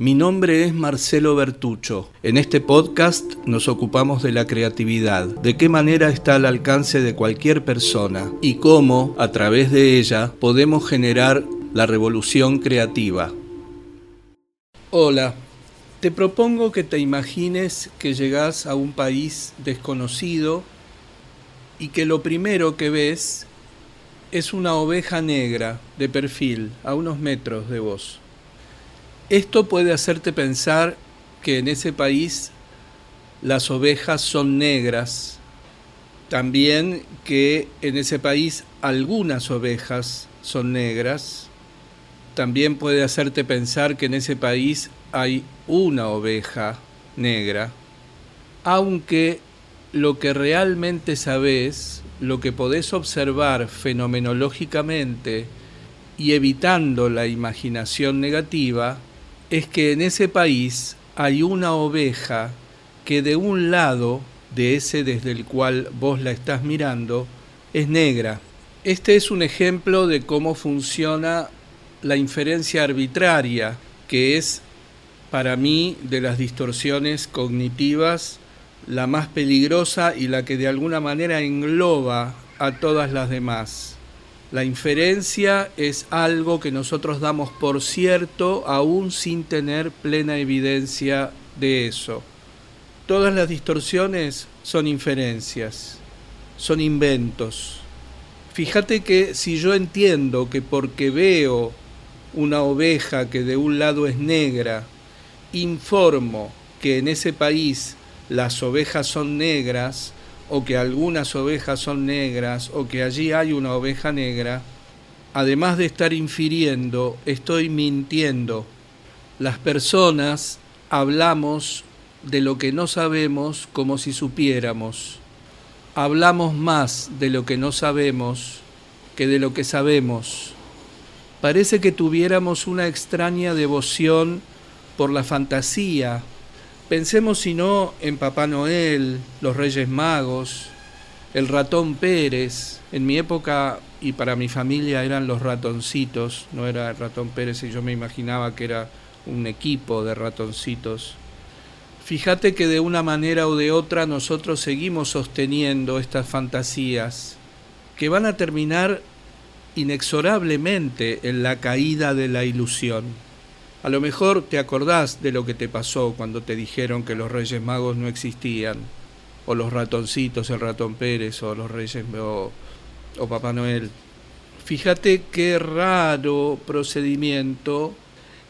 Mi nombre es Marcelo Bertucho. En este podcast nos ocupamos de la creatividad, de qué manera está al alcance de cualquier persona y cómo, a través de ella, podemos generar la revolución creativa. Hola, te propongo que te imagines que llegas a un país desconocido y que lo primero que ves es una oveja negra de perfil a unos metros de vos. Esto puede hacerte pensar que en ese país las ovejas son negras, también que en ese país algunas ovejas son negras, también puede hacerte pensar que en ese país hay una oveja negra, aunque lo que realmente sabes, lo que podés observar fenomenológicamente y evitando la imaginación negativa, es que en ese país hay una oveja que de un lado, de ese desde el cual vos la estás mirando, es negra. Este es un ejemplo de cómo funciona la inferencia arbitraria, que es para mí de las distorsiones cognitivas la más peligrosa y la que de alguna manera engloba a todas las demás. La inferencia es algo que nosotros damos por cierto aún sin tener plena evidencia de eso. Todas las distorsiones son inferencias, son inventos. Fíjate que si yo entiendo que porque veo una oveja que de un lado es negra, informo que en ese país las ovejas son negras, o que algunas ovejas son negras o que allí hay una oveja negra, además de estar infiriendo, estoy mintiendo. Las personas hablamos de lo que no sabemos como si supiéramos. Hablamos más de lo que no sabemos que de lo que sabemos. Parece que tuviéramos una extraña devoción por la fantasía, Pensemos si no en Papá Noel, los Reyes Magos, el ratón Pérez. En mi época y para mi familia eran los ratoncitos, no era el ratón Pérez y yo me imaginaba que era un equipo de ratoncitos. Fíjate que de una manera o de otra nosotros seguimos sosteniendo estas fantasías que van a terminar inexorablemente en la caída de la ilusión. A lo mejor te acordás de lo que te pasó cuando te dijeron que los Reyes Magos no existían, o los ratoncitos, el ratón Pérez, o los Reyes o, o Papá Noel. Fíjate qué raro procedimiento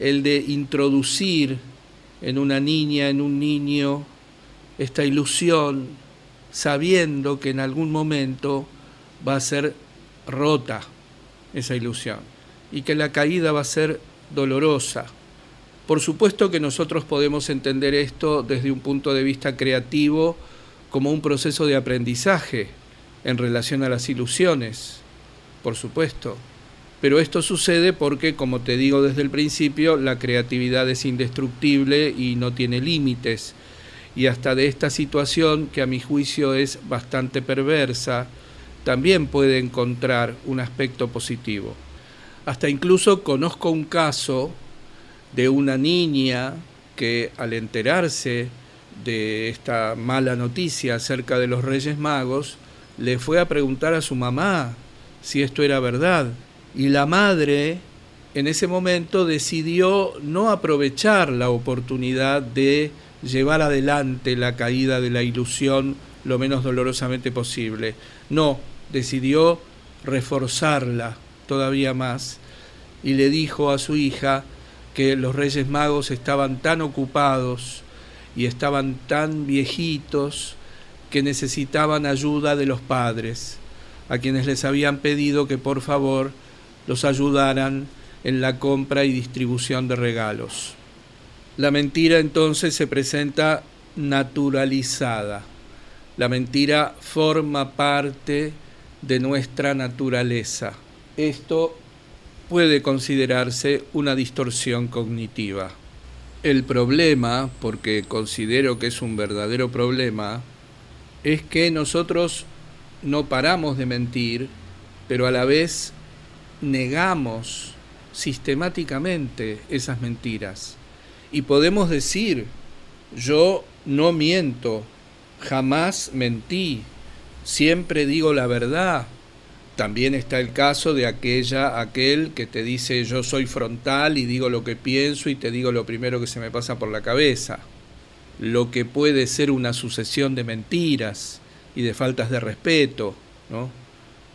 el de introducir en una niña, en un niño, esta ilusión, sabiendo que en algún momento va a ser rota esa ilusión y que la caída va a ser dolorosa. Por supuesto que nosotros podemos entender esto desde un punto de vista creativo como un proceso de aprendizaje en relación a las ilusiones, por supuesto. Pero esto sucede porque, como te digo desde el principio, la creatividad es indestructible y no tiene límites. Y hasta de esta situación, que a mi juicio es bastante perversa, también puede encontrar un aspecto positivo. Hasta incluso conozco un caso de una niña que al enterarse de esta mala noticia acerca de los Reyes Magos, le fue a preguntar a su mamá si esto era verdad. Y la madre en ese momento decidió no aprovechar la oportunidad de llevar adelante la caída de la ilusión lo menos dolorosamente posible. No, decidió reforzarla todavía más y le dijo a su hija, que los Reyes Magos estaban tan ocupados y estaban tan viejitos que necesitaban ayuda de los padres, a quienes les habían pedido que por favor los ayudaran en la compra y distribución de regalos. La mentira entonces se presenta naturalizada. La mentira forma parte de nuestra naturaleza. Esto puede considerarse una distorsión cognitiva. El problema, porque considero que es un verdadero problema, es que nosotros no paramos de mentir, pero a la vez negamos sistemáticamente esas mentiras Y podemos decir, yo no miento, jamás mentí, siempre digo la verdad. También está el caso de aquella, aquel que te dice yo soy frontal y digo lo que pienso y te digo lo primero que se me pasa por la cabeza. Lo que puede ser una sucesión de mentiras y de faltas de respeto, ¿no?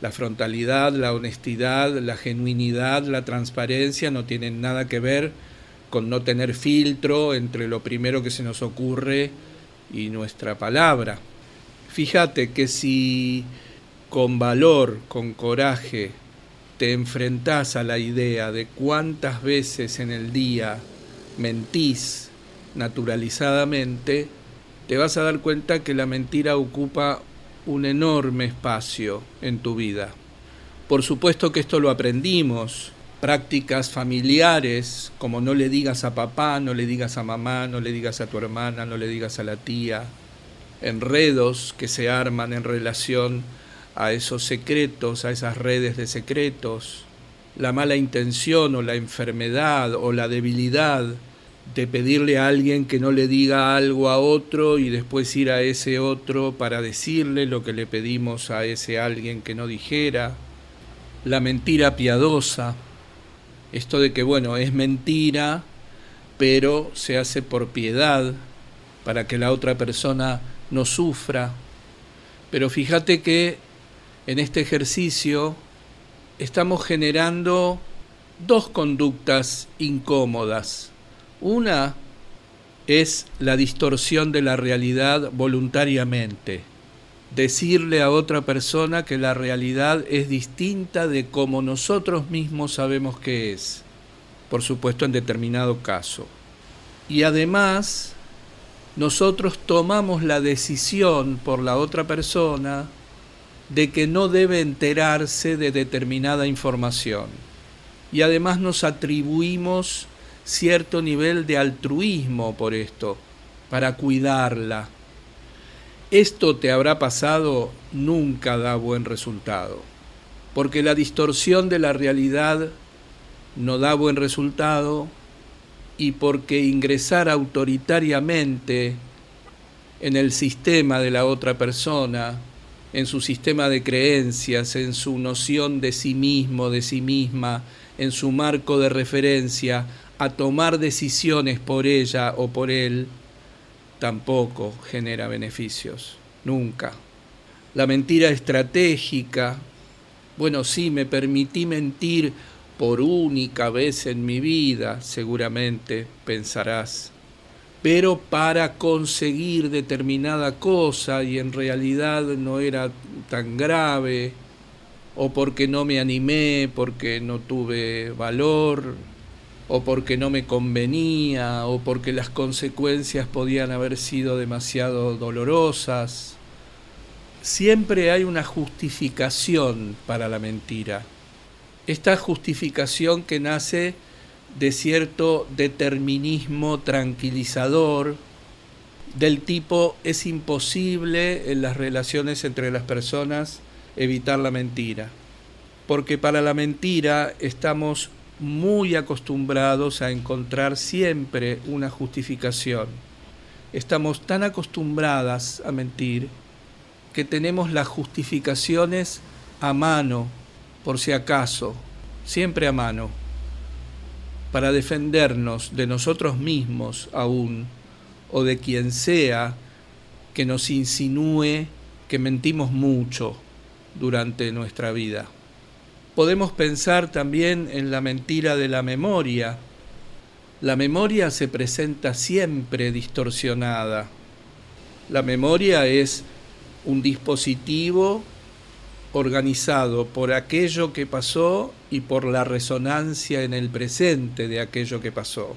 La frontalidad, la honestidad, la genuinidad, la transparencia no tienen nada que ver con no tener filtro entre lo primero que se nos ocurre y nuestra palabra. Fíjate que si con valor, con coraje, te enfrentás a la idea de cuántas veces en el día mentís naturalizadamente, te vas a dar cuenta que la mentira ocupa un enorme espacio en tu vida. Por supuesto que esto lo aprendimos, prácticas familiares, como no le digas a papá, no le digas a mamá, no le digas a tu hermana, no le digas a la tía, enredos que se arman en relación a esos secretos, a esas redes de secretos, la mala intención o la enfermedad o la debilidad de pedirle a alguien que no le diga algo a otro y después ir a ese otro para decirle lo que le pedimos a ese alguien que no dijera, la mentira piadosa, esto de que bueno, es mentira, pero se hace por piedad, para que la otra persona no sufra. Pero fíjate que en este ejercicio estamos generando dos conductas incómodas una es la distorsión de la realidad voluntariamente. Decirle a otra persona que la realidad es distinta de como nosotros mismos sabemos que es, por supuesto en determinado caso. Y además, nosotros tomamos la decisión por la otra persona de que no debe enterarse de determinada información. Y además nos atribuimos cierto nivel de altruismo por esto, para cuidarla. Esto te habrá pasado, nunca da buen resultado, porque la distorsión de la realidad no da buen resultado y porque ingresar autoritariamente en el sistema de la otra persona, en su sistema de creencias, en su noción de sí mismo, de sí misma, en su marco de referencia, a tomar decisiones por ella o por él, tampoco genera beneficios, nunca. La mentira estratégica, bueno, sí, me permití mentir por única vez en mi vida, seguramente pensarás, pero para conseguir determinada cosa y en realidad no era tan grave, o porque no me animé, porque no tuve valor, o porque no me convenía, o porque las consecuencias podían haber sido demasiado dolorosas. Siempre hay una justificación para la mentira. Esta justificación que nace de cierto determinismo tranquilizador, del tipo es imposible en las relaciones entre las personas evitar la mentira, porque para la mentira estamos muy acostumbrados a encontrar siempre una justificación. Estamos tan acostumbradas a mentir que tenemos las justificaciones a mano, por si acaso, siempre a mano, para defendernos de nosotros mismos aún, o de quien sea que nos insinúe que mentimos mucho durante nuestra vida. Podemos pensar también en la mentira de la memoria. La memoria se presenta siempre distorsionada. La memoria es un dispositivo organizado por aquello que pasó y por la resonancia en el presente de aquello que pasó.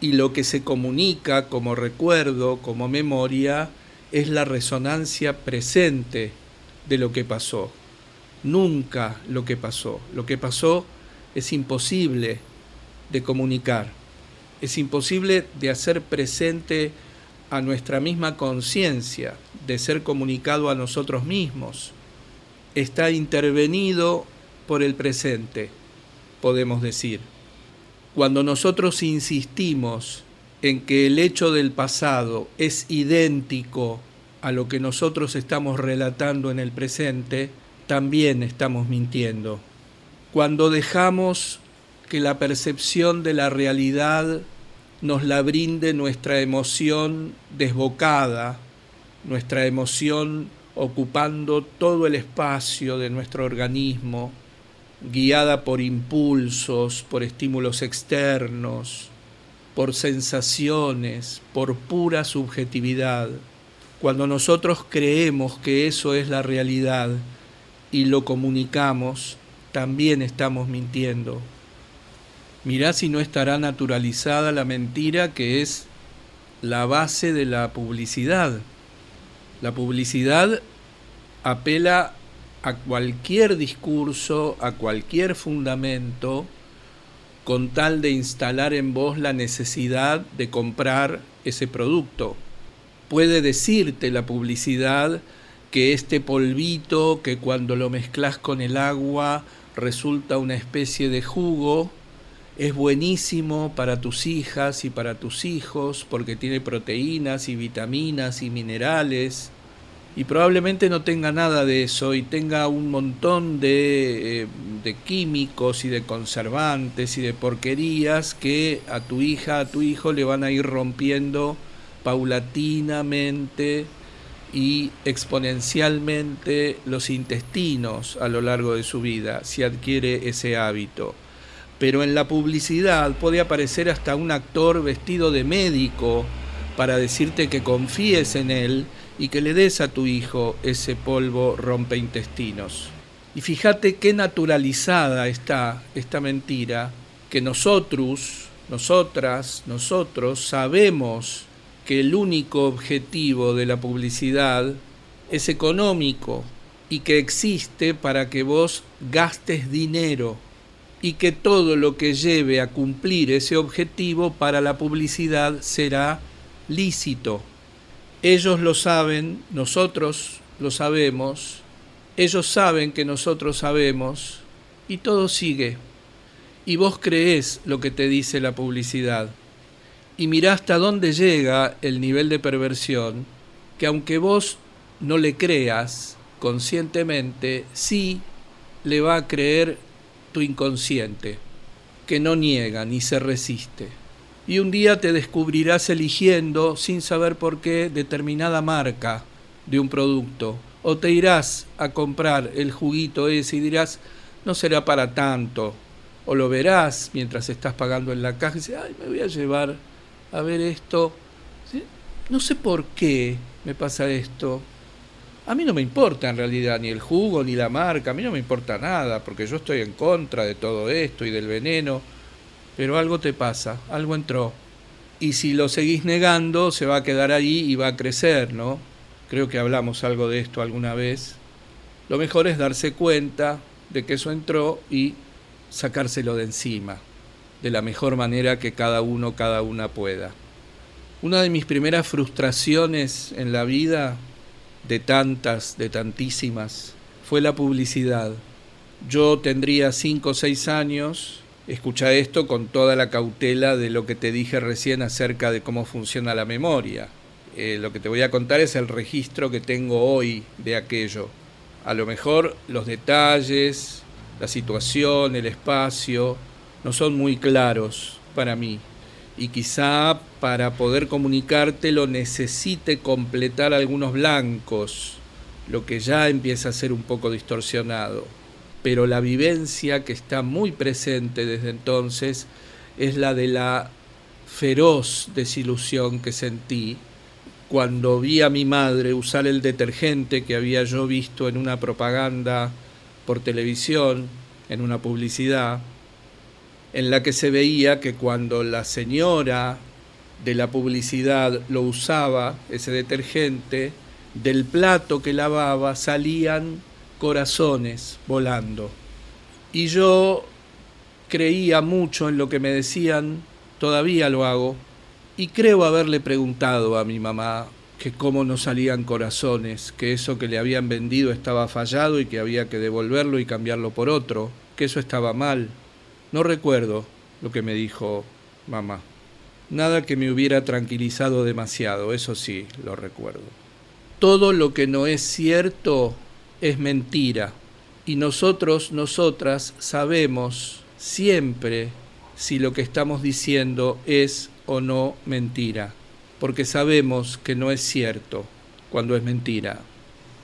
Y lo que se comunica como recuerdo, como memoria, es la resonancia presente de lo que pasó nunca lo que pasó. Lo que pasó es imposible de comunicar, es imposible de hacer presente a nuestra misma conciencia, de ser comunicado a nosotros mismos. Está intervenido por el presente, podemos decir. Cuando nosotros insistimos en que el hecho del pasado es idéntico a lo que nosotros estamos relatando en el presente, también estamos mintiendo. Cuando dejamos que la percepción de la realidad nos la brinde nuestra emoción desbocada, nuestra emoción ocupando todo el espacio de nuestro organismo, guiada por impulsos, por estímulos externos, por sensaciones, por pura subjetividad. Cuando nosotros creemos que eso es la realidad y lo comunicamos, también estamos mintiendo. Mirá si no estará naturalizada la mentira que es la base de la publicidad. La publicidad apela a cualquier discurso, a cualquier fundamento, con tal de instalar en vos la necesidad de comprar ese producto. Puede decirte la publicidad que este polvito que cuando lo mezclas con el agua resulta una especie de jugo, es buenísimo para tus hijas y para tus hijos porque tiene proteínas y vitaminas y minerales y probablemente no tenga nada de eso y tenga un montón de, eh, de, químicos y de conservantes y de porquerías que a tu hija, a tu hijo le van a ir rompiendo paulatinamente y exponencialmente los intestinos a lo largo de su vida si adquiere ese hábito. Pero en la publicidad puede aparecer hasta un actor vestido de médico para decirte que confíes en él y que le des a tu hijo ese polvo rompeintestinos. Y fíjate qué naturalizada está esta mentira, que nosotros, nosotras, nosotros sabemos que el único objetivo de la publicidad es económico y que existe para que vos gastes dinero y que todo lo que lleve a cumplir ese objetivo para la publicidad será lícito. Ellos lo saben, nosotros lo sabemos, ellos saben que nosotros sabemos y todo sigue. Y vos creés lo que te dice la publicidad. Y mirá hasta dónde llega el nivel de perversión, que aunque vos no le creas conscientemente, sí le va a creer inconsciente, que no niega ni se resiste y un día te descubrirás eligiendo, sin saber por qué, determinada marca de un producto. O te irás a comprar el juguito ese y dirás, no será para tanto. O lo verás mientras estás pagando en la caja y dices, ay, me voy a llevar a ver esto. No sé por qué me pasa esto. A mí no me importa en realidad ni el jugo ni la marca, a mí no me importa nada, porque yo estoy en contra de todo esto y del veneno pero algo te pasa, algo entró. Y si lo seguís negando, se va a quedar ahí y va a crecer, ¿no? Creo que hablamos algo de esto alguna vez. Lo mejor es darse cuenta de que eso entró y sacárselo de encima, de la mejor manera que cada uno, cada una pueda. Una de mis primeras frustraciones en la vida, de tantas, de tantísimas, fue la publicidad. Yo tendría cinco o seis años Escucha esto con toda la cautela de lo que te dije recién acerca de cómo funciona la memoria. Eh, lo que te voy a contar es el registro que tengo hoy de aquello. A lo mejor los detalles, la situación, el espacio, no son muy claros para mí. Y quizá para poder comunicártelo necesite completar algunos blancos, lo que ya empieza a ser un poco distorsionado. Pero la vivencia que está muy presente desde entonces es la de la feroz desilusión que sentí cuando vi a mi madre usar el detergente que había yo visto en una propaganda por televisión, en una publicidad, en la que se veía que cuando la señora de la publicidad lo usaba, ese detergente, del plato que lavaba salían corazones volando. Y yo creía mucho en lo que me decían, todavía lo hago, y creo haberle preguntado a mi mamá que cómo no salían corazones, que eso que le habían vendido estaba fallado y que había que devolverlo y cambiarlo por otro, que eso estaba mal. No recuerdo lo que me dijo mamá. Nada que me hubiera tranquilizado demasiado, eso sí, lo recuerdo. Todo lo que no es cierto es mentira y nosotros, nosotras sabemos siempre si lo que estamos diciendo es o no mentira, porque sabemos que no es cierto cuando es mentira.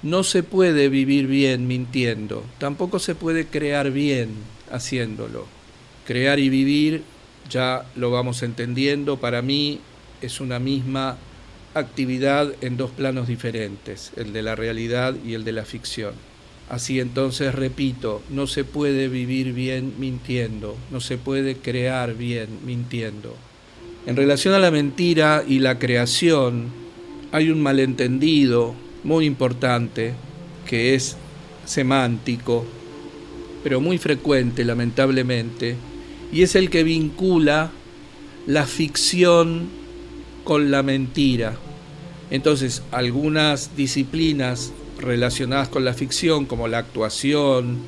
No se puede vivir bien mintiendo, tampoco se puede crear bien haciéndolo. Crear y vivir, ya lo vamos entendiendo, para mí es una misma actividad en dos planos diferentes, el de la realidad y el de la ficción. Así entonces, repito, no se puede vivir bien mintiendo, no se puede crear bien mintiendo. En relación a la mentira y la creación, hay un malentendido muy importante que es semántico, pero muy frecuente lamentablemente, y es el que vincula la ficción con la mentira. Entonces, algunas disciplinas relacionadas con la ficción, como la actuación,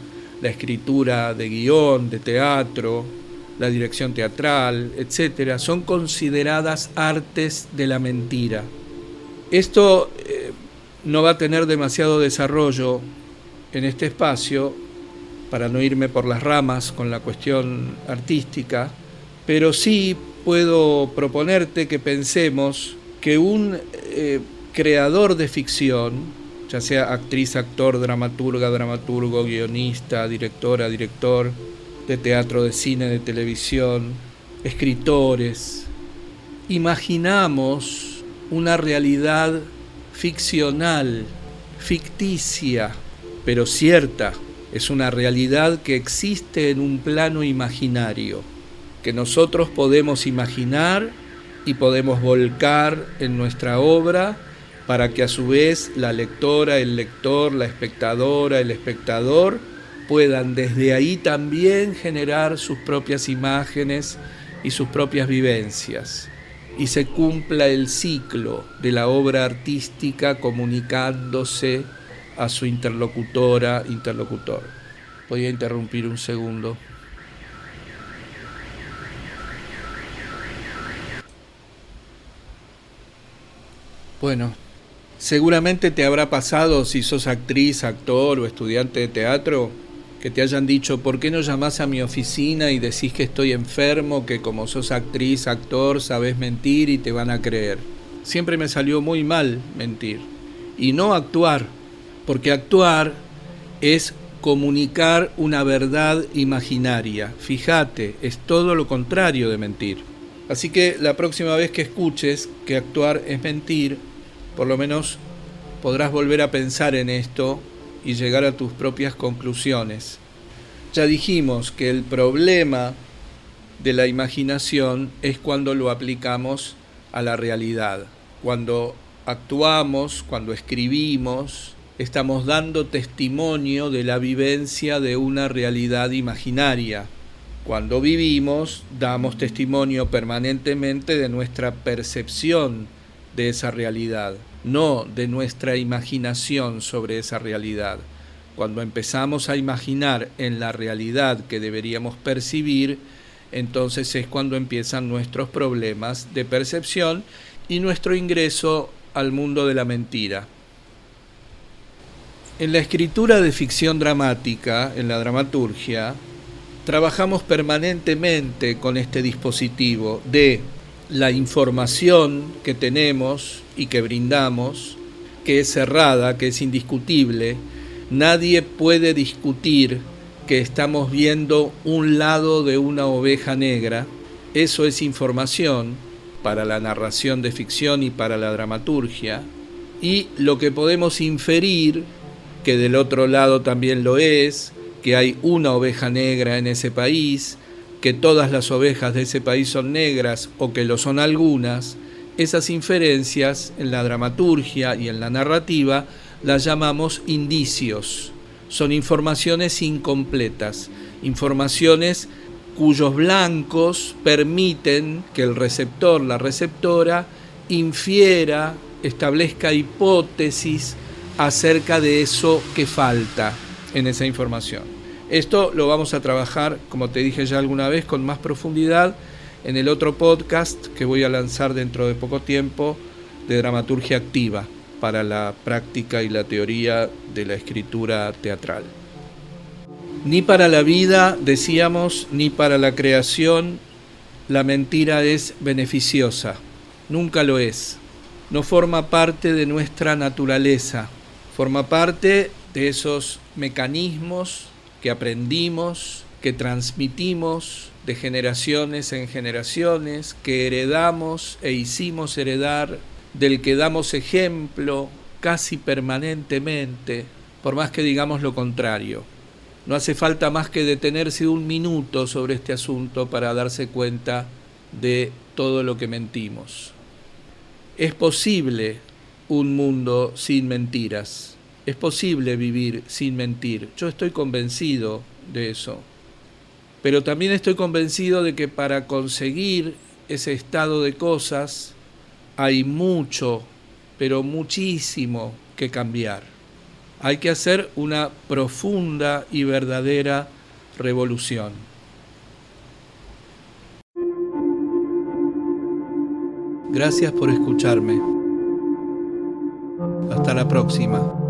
la escritura de guion, de teatro, la dirección teatral, etcétera, son consideradas artes de la mentira. Esto eh, no va a tener demasiado desarrollo en este espacio, para no irme por las ramas con la cuestión artística, pero sí puedo proponerte que pensemos que un eh, creador de ficción, ya sea actriz, actor, dramaturga, dramaturgo, guionista, directora, director de teatro, de cine, de televisión, escritores. Imaginamos una realidad ficcional, ficticia, pero cierta. Es una realidad que existe en un plano imaginario, que nosotros podemos imaginar y podemos volcar en nuestra obra para que a su vez la lectora, el lector, la espectadora, el espectador puedan desde ahí también generar sus propias imágenes y sus propias vivencias. Y se cumpla el ciclo de la obra artística comunicándose a su interlocutora, interlocutor. Voy a interrumpir un segundo. Bueno, Seguramente te habrá pasado, si sos actriz, actor o estudiante de teatro, que te hayan dicho, ¿por qué no llamás a mi oficina y decís que estoy enfermo, que como sos actriz, actor, sabes mentir y te van a creer? Siempre me salió muy mal mentir. Y no actuar, porque actuar es comunicar una verdad imaginaria. Fíjate, es todo lo contrario de mentir. Así que la próxima vez que escuches que actuar es mentir, por lo menos podrás volver a pensar en esto y llegar a tus propias conclusiones. Ya dijimos que el problema de la imaginación es cuando lo aplicamos a la realidad. Cuando actuamos, cuando escribimos, estamos dando testimonio de la vivencia de una realidad imaginaria. Cuando vivimos, damos testimonio permanentemente de nuestra percepción de esa realidad, no de nuestra imaginación sobre esa realidad. Cuando empezamos a imaginar en la realidad que deberíamos percibir, entonces es cuando empiezan nuestros problemas de percepción y nuestro ingreso al mundo de la mentira. En la escritura de ficción dramática, en la dramaturgia, trabajamos permanentemente con este dispositivo de la información que tenemos y que brindamos, que es cerrada, que es indiscutible, nadie puede discutir que estamos viendo un lado de una oveja negra, eso es información para la narración de ficción y para la dramaturgia, y lo que podemos inferir, que del otro lado también lo es, que hay una oveja negra en ese país, que todas las ovejas de ese país son negras o que lo son algunas, esas inferencias en la dramaturgia y en la narrativa las llamamos indicios. Son informaciones incompletas, informaciones cuyos blancos permiten que el receptor, la receptora, infiera, establezca hipótesis acerca de eso que falta en esa información. Esto lo vamos a trabajar, como te dije ya alguna vez, con más profundidad en el otro podcast que voy a lanzar dentro de poco tiempo de dramaturgia activa para la práctica y la teoría de la escritura teatral. Ni para la vida, decíamos, ni para la creación, la mentira es beneficiosa. Nunca lo es. No forma parte de nuestra naturaleza. Forma parte de esos mecanismos que aprendimos, que transmitimos de generaciones en generaciones, que heredamos e hicimos heredar del que damos ejemplo casi permanentemente, por más que digamos lo contrario. No hace falta más que detenerse un minuto sobre este asunto para darse cuenta de todo lo que mentimos. Es posible un mundo sin mentiras. Es posible vivir sin mentir. Yo estoy convencido de eso. Pero también estoy convencido de que para conseguir ese estado de cosas hay mucho, pero muchísimo que cambiar. Hay que hacer una profunda y verdadera revolución. Gracias por escucharme. Hasta la próxima.